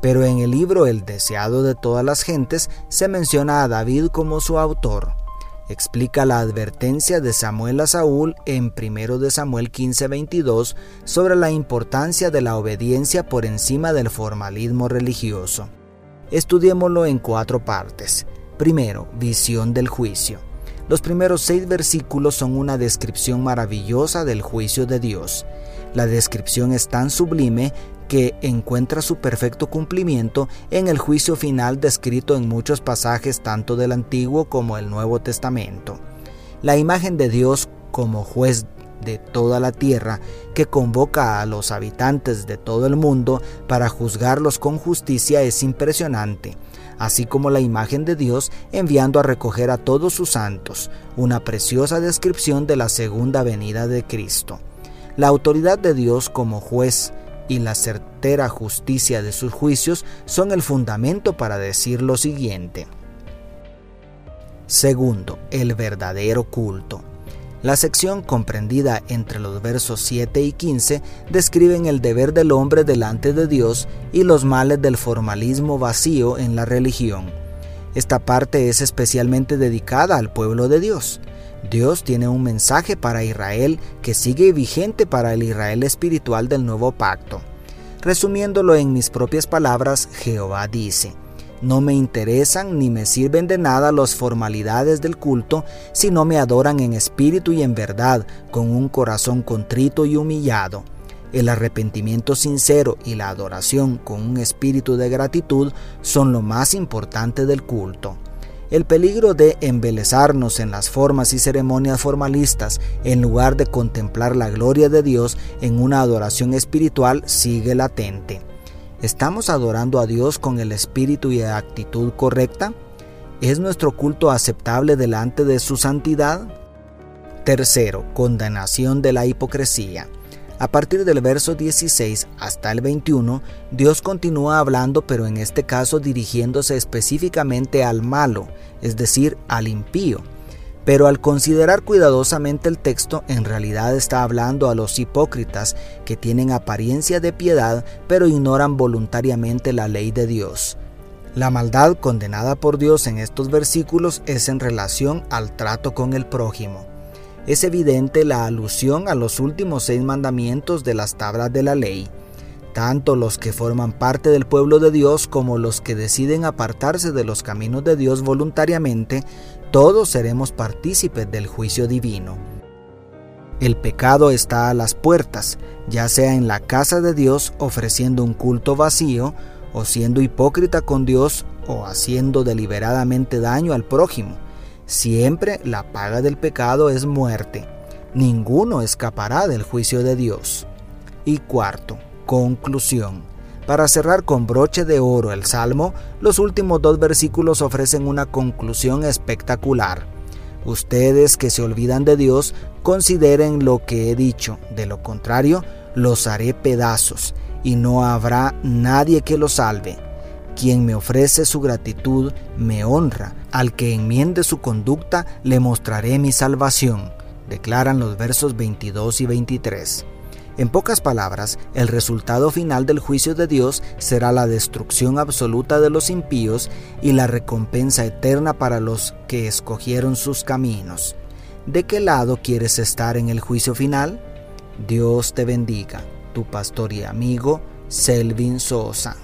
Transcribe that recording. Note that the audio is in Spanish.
pero en el libro El deseado de todas las gentes se menciona a David como su autor. Explica la advertencia de Samuel a Saúl en 1 de Samuel 15:22 sobre la importancia de la obediencia por encima del formalismo religioso. Estudiémoslo en cuatro partes. Primero, visión del juicio. Los primeros seis versículos son una descripción maravillosa del juicio de Dios. La descripción es tan sublime que encuentra su perfecto cumplimiento en el juicio final descrito en muchos pasajes tanto del Antiguo como el Nuevo Testamento. La imagen de Dios como juez de toda la tierra, que convoca a los habitantes de todo el mundo para juzgarlos con justicia, es impresionante, así como la imagen de Dios enviando a recoger a todos sus santos, una preciosa descripción de la segunda venida de Cristo. La autoridad de Dios como juez y la certera justicia de sus juicios son el fundamento para decir lo siguiente. Segundo, el verdadero culto. La sección comprendida entre los versos 7 y 15 describen el deber del hombre delante de Dios y los males del formalismo vacío en la religión. Esta parte es especialmente dedicada al pueblo de Dios. Dios tiene un mensaje para Israel que sigue vigente para el Israel espiritual del nuevo pacto. Resumiéndolo en mis propias palabras, Jehová dice, no me interesan ni me sirven de nada las formalidades del culto si no me adoran en espíritu y en verdad, con un corazón contrito y humillado. El arrepentimiento sincero y la adoración con un espíritu de gratitud son lo más importante del culto. El peligro de embelezarnos en las formas y ceremonias formalistas en lugar de contemplar la gloria de Dios en una adoración espiritual sigue latente. ¿Estamos adorando a Dios con el espíritu y actitud correcta? ¿Es nuestro culto aceptable delante de su santidad? Tercero, condenación de la hipocresía. A partir del verso 16 hasta el 21, Dios continúa hablando, pero en este caso dirigiéndose específicamente al malo, es decir, al impío. Pero al considerar cuidadosamente el texto, en realidad está hablando a los hipócritas que tienen apariencia de piedad, pero ignoran voluntariamente la ley de Dios. La maldad condenada por Dios en estos versículos es en relación al trato con el prójimo es evidente la alusión a los últimos seis mandamientos de las tablas de la ley. Tanto los que forman parte del pueblo de Dios como los que deciden apartarse de los caminos de Dios voluntariamente, todos seremos partícipes del juicio divino. El pecado está a las puertas, ya sea en la casa de Dios ofreciendo un culto vacío, o siendo hipócrita con Dios, o haciendo deliberadamente daño al prójimo. Siempre la paga del pecado es muerte. Ninguno escapará del juicio de Dios. Y cuarto, conclusión. Para cerrar con broche de oro el Salmo, los últimos dos versículos ofrecen una conclusión espectacular. Ustedes que se olvidan de Dios, consideren lo que he dicho, de lo contrario, los haré pedazos, y no habrá nadie que los salve. Quien me ofrece su gratitud me honra, al que enmiende su conducta le mostraré mi salvación, declaran los versos 22 y 23. En pocas palabras, el resultado final del juicio de Dios será la destrucción absoluta de los impíos y la recompensa eterna para los que escogieron sus caminos. ¿De qué lado quieres estar en el juicio final? Dios te bendiga, tu pastor y amigo Selvin Sosa.